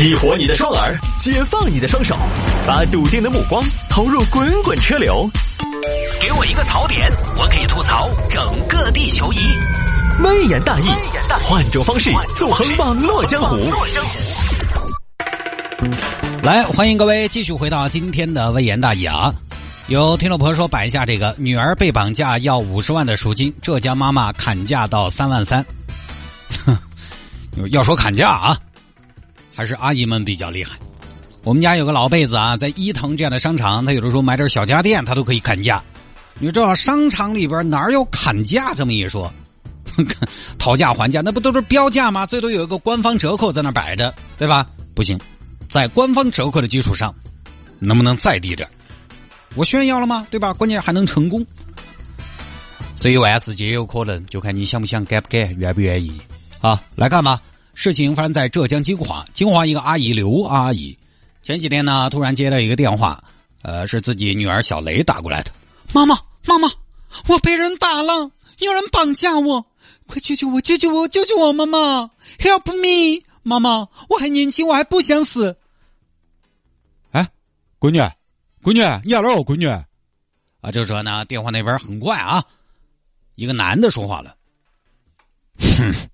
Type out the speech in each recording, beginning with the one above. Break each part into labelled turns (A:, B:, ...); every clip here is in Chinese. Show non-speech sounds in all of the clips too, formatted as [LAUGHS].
A: 激活你的双耳，解放你的双手，把笃定的目光投入滚滚车流。给我一个槽点，我可以吐槽整个地球仪。微言大义，换种方式纵横网络江湖。
B: 来，欢迎各位继续回到今天的微言大义啊！有听众朋友说摆一下这个女儿被绑架要五十万的赎金，浙江妈妈砍价到三万三。[LAUGHS] 哼，要说砍价啊，还是阿姨们比较厉害。我们家有个老辈子啊，在伊藤这样的商场，他有的时候买点小家电，他都可以砍价。你知道商场里边哪有砍价这么一说？[LAUGHS] 讨价还价那不都是标价吗？最多有一个官方折扣在那摆着，对吧？不行。在官方折扣的基础上，能不能再低点？我炫耀了吗？对吧？关键还能成功，所以万事皆有可能，就看你想不想、敢不敢、愿不愿意。好，来看吧。事情发生在浙江金华，金华一个阿姨刘阿姨，前几天呢，突然接到一个电话，呃，是自己女儿小雷打过来的。妈妈，妈妈，我被人打了，有人绑架我，快救救我，救救我，救救我！妈妈，Help me！妈妈，我还年轻，我还不想死。哎，闺女，闺女，你要哪哦，闺女？啊，就说呢，电话那边很快啊，一个男的说话了。哼，[LAUGHS]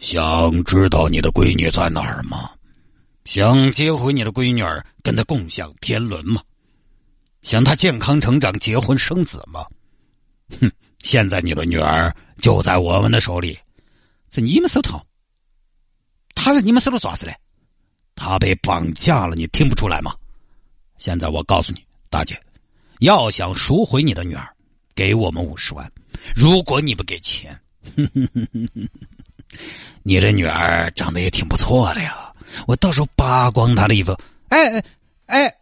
B: 想知道你的闺女在哪儿吗？想接回你的闺女儿，跟她共享天伦吗？想她健康成长、结婚生子吗？哼，现在你的女儿就在我们的手里，在你们手头。他在你们手里做啥子嘞？他被绑架了，你听不出来吗？现在我告诉你，大姐，要想赎回你的女儿，给我们五十万。如果你不给钱，哼哼哼哼哼你这女儿长得也挺不错的呀。我到时候扒光她的衣服。哎哎哎，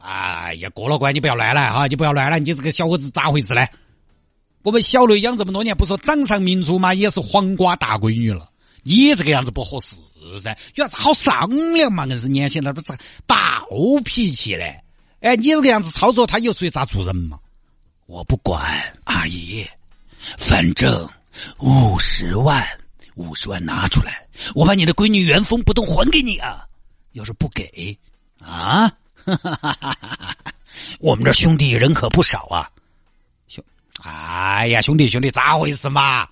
B: 哎呀，过了关，你不要乱来哈！你不要乱来，你这个小伙子咋回事呢？我们小雷养这么多年，不说掌上明珠吗？也是黄瓜大闺女了。你这个样子不合适噻，有啥子好商量嘛？硬是年轻人不是暴脾气嘞？哎，你这个样子操作，他以后出去咋做人嘛？我不管，阿姨，反正五十万，五十万拿出来，我把你的闺女原封不动还给你啊！要是不给，啊，[LAUGHS] 我们这兄弟人可不少啊，兄，哎呀，兄弟兄弟，咋回事嘛？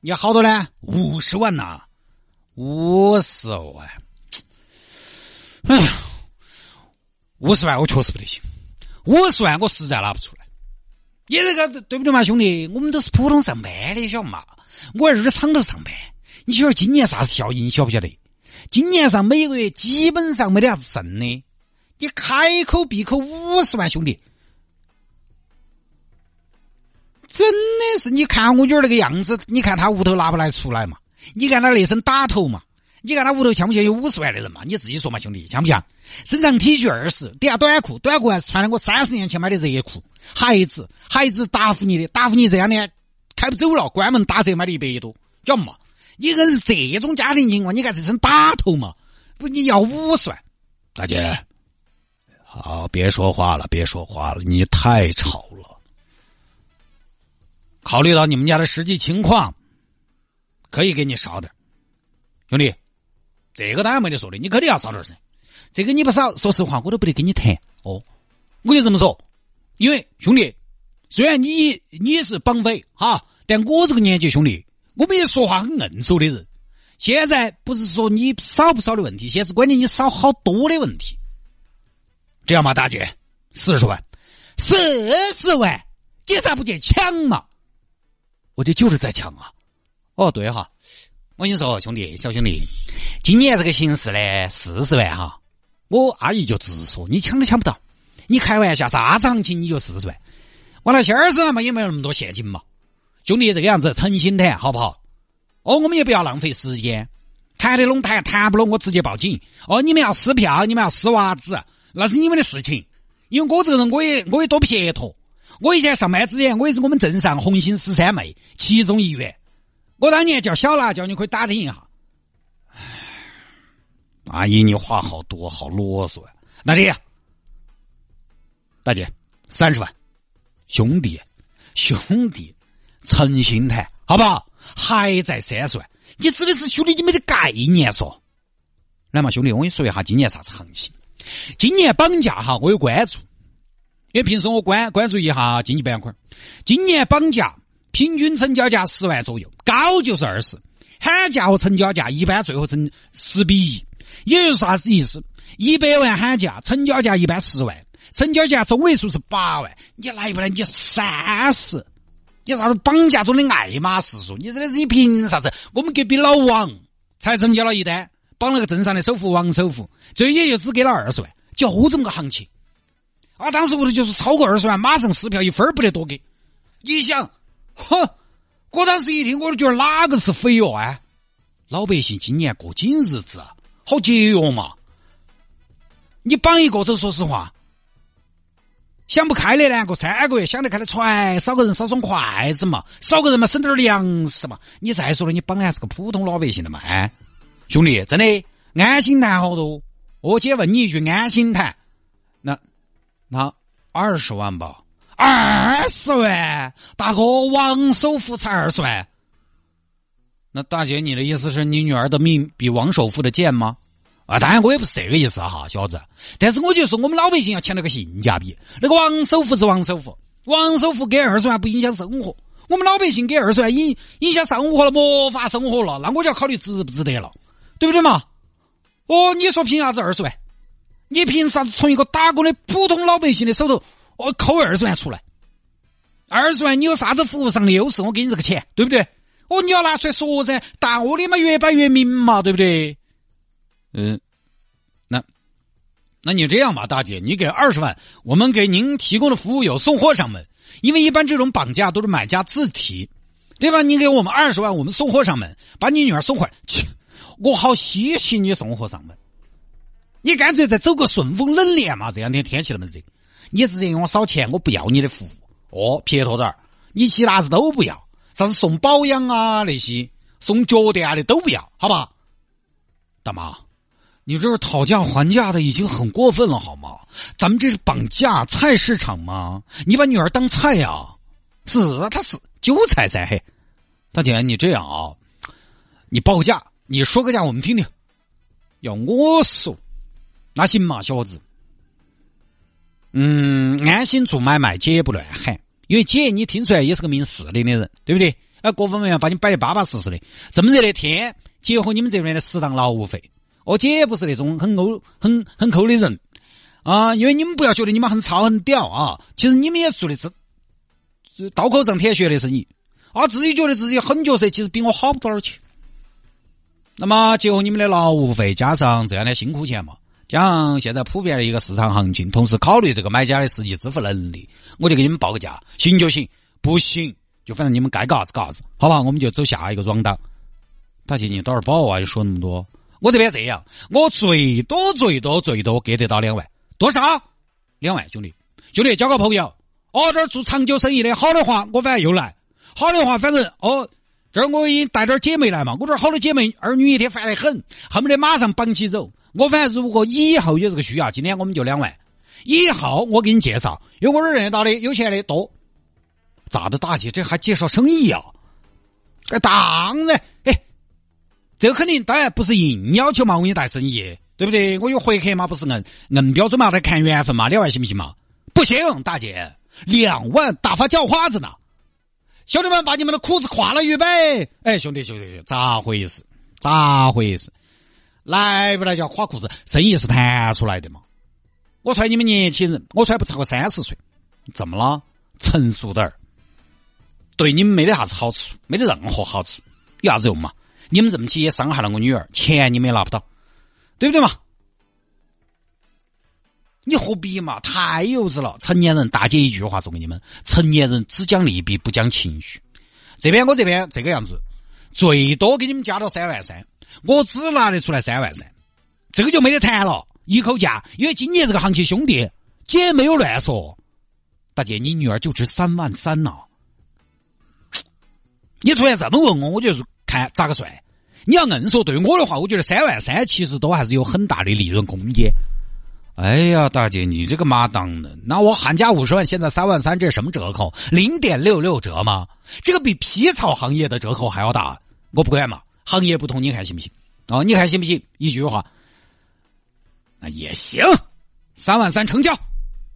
B: 你要好多呢？五十万呐，五十万。哎呀，五十万我确实不得行，五十万我实在拿不出来。你这个对不对嘛，兄弟？我们都是普通上班的，晓得嘛？我在这厂头上班，你晓得今年啥子效应？晓不晓得？今年上每个月基本上没得啥子剩的，你开口闭口五十万，兄弟。真的是，你看我女儿那个样子，你看他屋头拿不来出来嘛？你看他那身打头嘛？你看他屋头像不像有五十万的人嘛？你自己说嘛，兄弟，像不像？身上 T 恤二十，底下短裤，短裤还是穿的我三十年前买的热裤。孩子，孩子答复你的，答复你这两年开不走了，关门打折买的一百多，晓得嘛？你硬是这种家庭情况，你看这身打头嘛？不，你要五十万，大姐，好，别说话了，别说话了，你太吵了。考虑到你们家的实际情况，可以给你少点，兄弟，这个当然没得说的，你肯定要少点噻。这个你不少，说实话，我都不得跟你谈哦。我就这么说，因为兄弟，虽然你你是绑匪哈，但我这个年纪，兄弟，我们也说话很硬手的人。现在不是说你少不少的问题，现在是关键你少好多的问题。这样吧，大姐，四十万，四十万，你咋不去抢嘛？我这就是在抢啊！哦，对哈，我跟你说，兄弟，小兄弟，今年这个形势呢，四十万哈，我阿姨就直说，你抢都抢不到，你开玩笑，啥子行情你就四十万，完了，二十万嘛也没有那么多现金嘛，兄弟这个样子诚心谈好不好？哦，我们也不要浪费时间，谈得拢谈，谈不拢我直接报警。哦，你们要撕票，你们要撕袜子，那是你们的事情，因为我这个人我也我也多撇脱。我以前上班之前，我也是我们镇上红星十三妹其中一员。我当年叫小辣椒，你可以打听一下。阿姨，你话好多，好啰嗦呀！那这样，大姐，三十万，兄弟，兄弟，诚心谈，好不好？还在三十万，你指的是兄弟，你没得概念说？来嘛，兄弟，我跟你说一下今年啥子行情。今年绑架哈，我有关注，因为平时我关关注一下经济板块。今年绑架平均成交价十万左右，高就是二十，喊价和成交价一般最后成十比一，也就是啥子意思？一百万喊价，成交价一般十万，成交价中位数是八万，你来不来？你三十，你啥子绑架中的爱马仕数？你真的是你凭啥子？我们隔壁老王才成交了一单。绑了个镇上的首富王首富，这也就只给了二十万，就这么个行情。啊，当时我的就是超过二十万，马上撕票，一分不得多给。你想，哼，我当时一听，我都觉得哪个是肥哦？哎，老百姓今年过紧日子，好节约嘛。你绑一个都，说实话，想不开的呢，过三个月想得开的船，少个人少双筷子嘛，少个人嘛省点粮食嘛。你再说了，你绑的还是个普通老百姓的嘛？哎。兄弟，真的安心谈好多。我姐问你一句，安心谈，那那二十万吧？二十万，大哥，王首富才二十万。那大姐，你的意思是你女儿的命比王首富的贱吗？啊，当然我也不是这个意思哈，小子。但是我就说，我们老百姓要强调个性价比。那个王首富是王首富，王首富给二十万不影响生活，我们老百姓给二十万影影响生活了，没法生活了，那我就要考虑值不值得了。对不对嘛？哦，你说凭啥子二十万？你凭啥子从一个打工的普通老百姓的手头哦扣二十万出来？二十万你有啥子服务上的优势？我给你这个钱，对不对？哦，你要拿出来说噻，道理嘛越摆越明嘛，对不对？嗯，那那你这样吧，大姐，你给二十万，我们给您提供的服务有送货上门，因为一般这种绑架都是买家自提，对吧？你给我们二十万，我们送货上门，把你女儿送回来。切。我好稀奇你送货上门，你干脆再走个顺丰冷链嘛！这两天天气那么热，你直接给我少钱，我不要你的服务哦，撇脱点儿，你其他子都不要，啥子送保养啊那些，送脚垫啊的都不要，好吧？大妈，你这是讨价还价的，已经很过分了，好吗？咱们这是绑架菜市场吗？你把女儿当菜呀？是啊，他是韭菜噻，嘿，大姐，你这样啊，你报个价。你说个价我们听听，要我说，那行嘛，小伙子。嗯，安心做买卖，姐也不乱喊，因为姐你听出来也是个明事理的人，对不对？啊，各方面把你摆的巴巴适适的。这么热的天，结合你们这边的适当劳务费，我姐也不是那种很抠、很很抠的人啊。因为你们不要觉得你们很糙很屌啊，其实你们也做的是刀口上舔血的生意啊，自己觉得自己很角色，其实比我好不多少钱。那么结合你们的劳务费，加上这样的辛苦钱嘛，加上现在普遍的一个市场行情，同时考虑这个买家的实际支付能力，我就给你们报个价，行就行，不行就反正你们该干啥子干啥子，好吧？我们就走下一个庄档。大姐，你倒是保啊！你说那么多，我这边这样，我最多最多最多给得到两万，多少？两万，兄弟，兄弟交个朋友，哦，这儿做长久生意的，好的话我反正又来，好的话反正哦。这儿我已经带点姐妹来嘛，我这儿好多姐妹儿女一天烦得很，恨不得马上绑起走。我反正如果以后有这个需要，今天我们就两万。以后我给你介绍，因为我这儿认得到的有钱的多。咋的，大姐，这还介绍生意啊？哎，当然，哎，这肯定当然不是硬要求嘛，我给你带生意，对不对？我有回客嘛，不是硬硬标准嘛，得看缘分嘛，两万行不行嘛？不行，大姐，两万大发叫花子呢。兄弟们，把你们的裤子跨了，预备！哎，兄弟，兄弟，咋回事？咋回事？来不来叫垮裤子？生意是谈出来的嘛？我揣你们年轻人，我揣不超过三十岁，怎么了？成熟点儿，对你们没得啥子好处，没得任何好处，有啥子用嘛？你们这么起也伤害了我女儿，钱你们也拿不到，对不对嘛？你何必嘛？太幼稚了！成年人，大姐一句话送给你们：成年人只讲利弊，不讲情绪。这边我这边这个样子，最多给你们加到三万三，我只拿得出来三万三，这个就没得谈了，一口价。因为今年这个行情，兄弟姐没有乱说。大姐，你女儿就值三万三呐！你突然这么问我，我就是看咋个算。你要硬说对我的话，我觉得三万三其实都还是有很大的利润空间。哎呀，大姐，你这个妈当的，那我喊价五十万，现在三万三，这什么折扣？零点六六折吗？这个比皮草行业的折扣还要大。我不管嘛，行业不同，你看行不行？哦，你看行不行？一句话，那也行，三万三成交，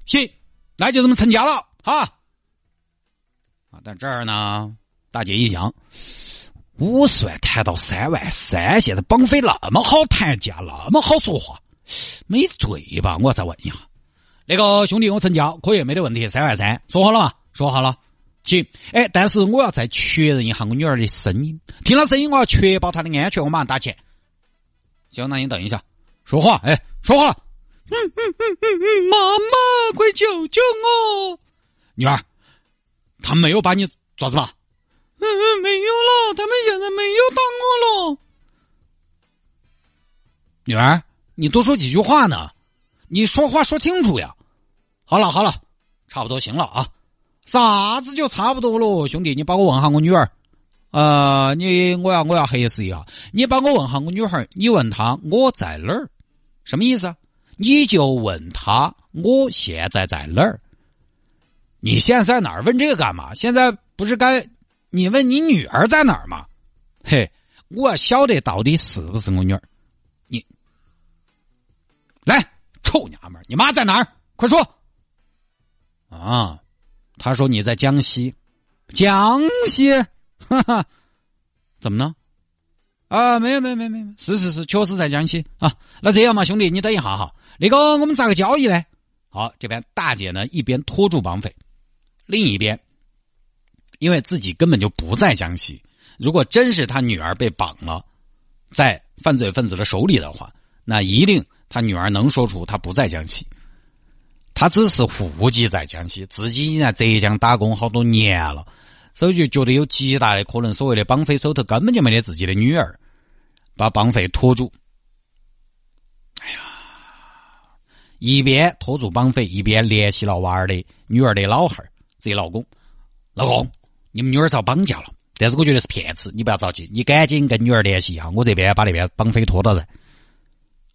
B: 行，那就这么成交了哈。啊，但这儿呢，大姐一想，五算谈到三万三，现在绑匪那么好谈价，那么好说话，没对吧？我再问一下，那个兄弟，我成交可以，没得问题，三万三，说好了嘛？说好了，行。哎，但是我要再确认一下我女儿的声音，听了声音，我要确保她的安全，我马上打钱。行，那你等一下，说话，哎，说话。嗯嗯嗯嗯嗯，妈妈，快救救我！女儿，他没有把你抓子吧？嗯嗯，没有了，他们现在没有打我了。女儿，你多说几句话呢？你说话说清楚呀！好了好了，差不多行了啊。啥子就差不多了，兄弟，你帮我问下我女儿。呃，你我要我要核实一下，你帮我问下我女孩，你问她我在哪儿？什么意思？你就问她我现在在哪儿？你现在在哪儿？问这个干嘛？现在不是该你问你女儿在哪儿吗？嘿，我晓得到底是不是我女儿。你来，臭娘们儿，你妈在哪儿？快说！啊，他说你在江西，江西。[LAUGHS] 哈哈，怎么呢？啊，没有没有没有没有，是是是，确实在江西啊。那这样嘛，兄弟，你等一下哈。那个，我们咋个交易呢？好，这边大姐呢一边拖住绑匪，另一边，因为自己根本就不在江西。如果真是他女儿被绑了，在犯罪分子的手里的话，那一定他女儿能说出他不在江西，他只是户籍在江西，自己已经在浙江打工好多年了。所以就觉得有极大的可能，所谓的绑匪手头根本就没得自己的女儿，把绑匪拖住。哎呀，一边拖住绑匪，一边联系了娃儿的女儿的老汉儿，自己老公。老公，你们女儿遭绑架了，但是我觉得是骗子，你不要着急，你赶紧跟女儿联系一下，我这边把那边绑匪拖到噻。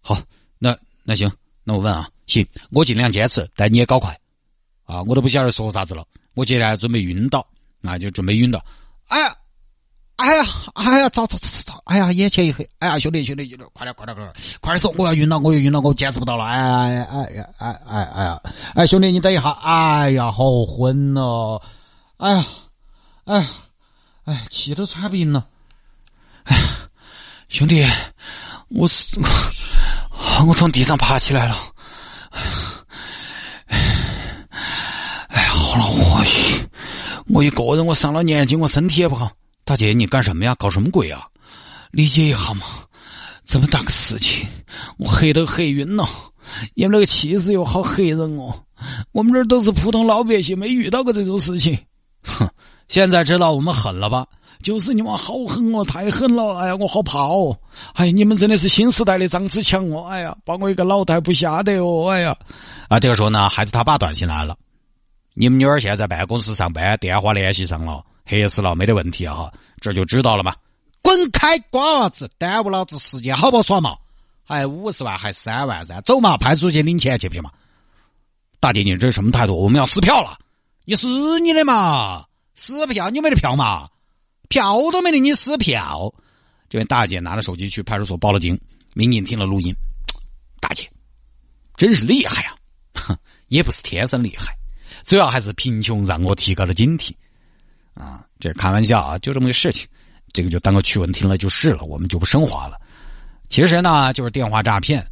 B: 好，那那行，那我问啊，行，我尽量坚持，但你也搞快啊，我都不晓得说啥子了，我接下来准备晕倒。那就准备晕倒，哎呀，哎呀，哎呀，走走走走走，哎呀，眼前一黑，哎呀，兄弟兄弟，快点快点快点，快点说，我要晕了，我要晕了，我坚持不到了，哎哎哎呀，哎哎哎呀，哎兄弟你等一下，哎呀，好昏哦，哎呀，哎呀，哎气都喘不赢了，哎呀，兄弟，我我 [LAUGHS] 我从地上爬起来了，哎好恼火。我一个人，我上了年纪，我身体也不好。大姐，你干什么呀？搞什么鬼啊？理解一下嘛！这么大个事情，我黑都黑晕了。你们那个气势又好黑人哦！我们这儿都是普通老百姓，没遇到过这种事情。哼！现在知道我们狠了吧？就是你们好狠哦，太狠了！哎呀，我好怕哦！哎，你们真的是新时代的张子强哦！哎呀，把我一个老太不吓得哦！哎呀！啊，这个时候呢，孩子他爸短信来了。你们女儿现在在办公室上班，电话联系上了，核实了没得问题哈，这就知道了嘛。滚开，瓜娃子，耽误老子时间，好不好耍嘛？还五十万，还三万噻，走嘛，派出所去领钱去不去嘛？大姐，你这是什么态度？我们要撕票了，你撕你的嘛，撕票，你没得票嘛？票都没得，你撕票？这位大姐拿着手机去派出所报了警，民警听了录音，大姐，真是厉害啊！哼，也不是天生厉害。主要还是贫穷让我提高了警惕，啊，这开玩笑啊，就这么个事情，这个就当个趣闻听了就是了，我们就不升华了。其实呢，就是电话诈骗，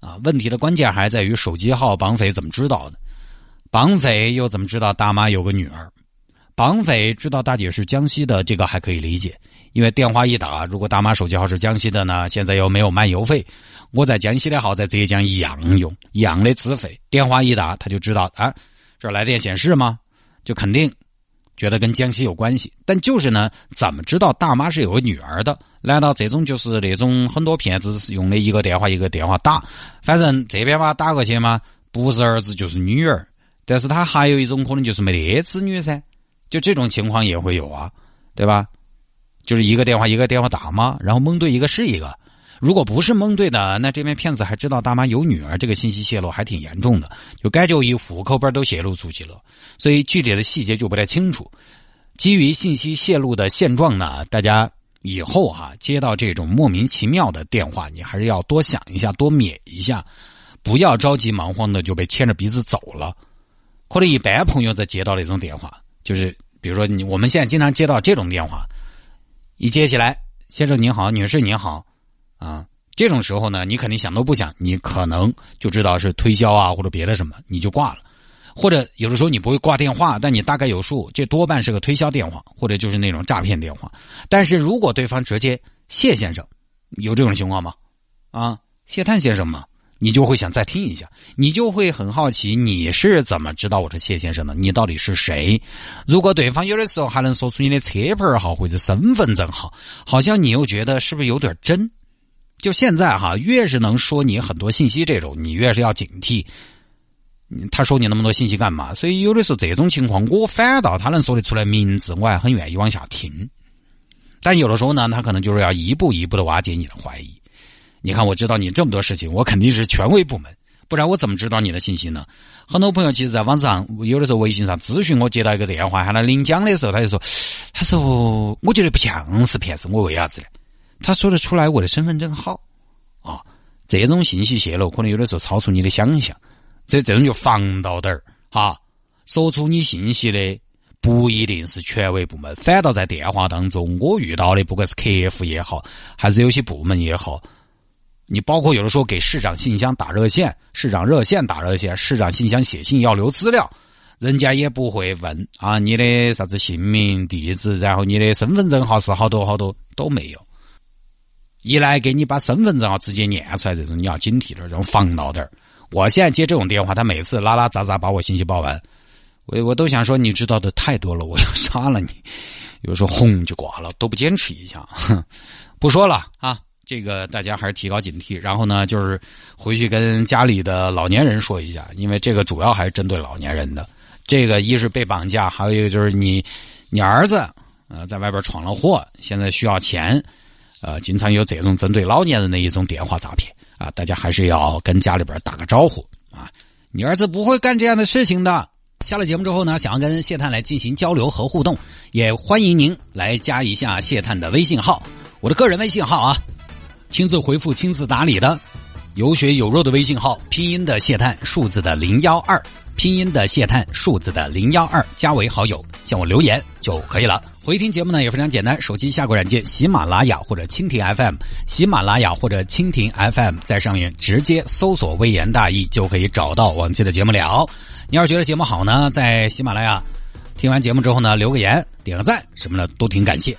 B: 啊，问题的关键还在于手机号，绑匪怎么知道的？绑匪又怎么知道大妈有个女儿？绑匪知道大姐是江西的，这个还可以理解，因为电话一打，如果大妈手机号是江西的呢，现在又没有漫游费，我在江西的号在浙江一样用，一样的资费，电话一打他就知道啊。这来电显示吗？就肯定觉得跟江西有关系，但就是呢，怎么知道大妈是有个女儿的？难道这种就是那种很多骗子是用的一个电话一个电话打？反正这边嘛打过去嘛，不是儿子就是女儿，但是他还有一种可能就是没得子女噻，就这种情况也会有啊，对吧？就是一个电话一个电话打嘛，然后蒙对一个是一个。如果不是蒙对的，那这边骗子还知道大妈有女儿，这个信息泄露还挺严重的，就该就一户口本都泄露出去了，所以具体的细节就不太清楚。基于信息泄露的现状呢，大家以后哈接到这种莫名其妙的电话，你还是要多想一下，多免一下，不要着急忙慌的就被牵着鼻子走了。可能一般朋友在接到那种电话，就是比如说你我们现在经常接到这种电话，一接起来，先生您好，女士您好，啊，这种时候呢，你肯定想都不想，你可能就知道是推销啊或者别的什么，你就挂了。或者有的时候你不会挂电话，但你大概有数，这多半是个推销电话，或者就是那种诈骗电话。但是如果对方直接谢先生，有这种情况吗？啊，谢探先生吗？你就会想再听一下，你就会很好奇你是怎么知道我是谢先生的？你到底是谁？如果对方有的时候还能说出你的车牌号或者身份证号，好像你又觉得是不是有点真？就现在哈，越是能说你很多信息这种，你越是要警惕。他说你那么多信息干嘛？所以有的时候这种情况，我反倒他能说得出来名字，我还很愿意往下听。但有的时候呢，他可能就是要一步一步的瓦解你的怀疑。你看，我知道你这么多事情，我肯定是权威部门，不然我怎么知道你的信息呢？很多朋友其实，在网上有的时候微信上咨询我，接到一个电话喊他领奖的时候，他就说：“他说我觉得不像是骗子，我为啥子呢？他说得出来我的身份证号。啊，这种信息泄露可能有的时候超出你的想象。”这这种就防到点儿。哈，说出你信息的不一定是权威部门，反倒在电话当中，我遇到的不管是客服也好，还是有些部门也好，你包括有的时候给市长信箱打热线，市长热线打热线，市长信箱写信要留资料，人家也不会问啊你的啥子姓名、地址，然后你的身份证号是好多好多都没有，一来给你把身份证号直接念出来，这种你要警惕点，这种防到点。我现在接这种电话，他每次拉拉杂杂把我信息报完，我我都想说你知道的太多了，我要杀了你。有时候轰就挂了，都不坚持一下。哼 [LAUGHS] 不说了啊，这个大家还是提高警惕。然后呢，就是回去跟家里的老年人说一下，因为这个主要还是针对老年人的。这个一是被绑架，还有一个就是你你儿子呃在外边闯了祸，现在需要钱，呃，经常有这种针对老年人的一种电话诈骗。啊，大家还是要跟家里边打个招呼啊！你儿子不会干这样的事情的。下了节目之后呢，想要跟谢探来进行交流和互动，也欢迎您来加一下谢探的微信号，我的个人微信号啊，亲自回复、亲自打理的，有血有肉的微信号，拼音的谢探，数字的零幺二，拼音的谢探，数字的零幺二，加为好友，向我留言就可以了。回听节目呢也非常简单，手机下个软件喜马拉雅或者蜻蜓 FM，喜马拉雅或者蜻蜓 FM，在上面直接搜索“微言大义”就可以找到往期的节目了。你要是觉得节目好呢，在喜马拉雅听完节目之后呢，留个言、点个赞什么的都挺感谢。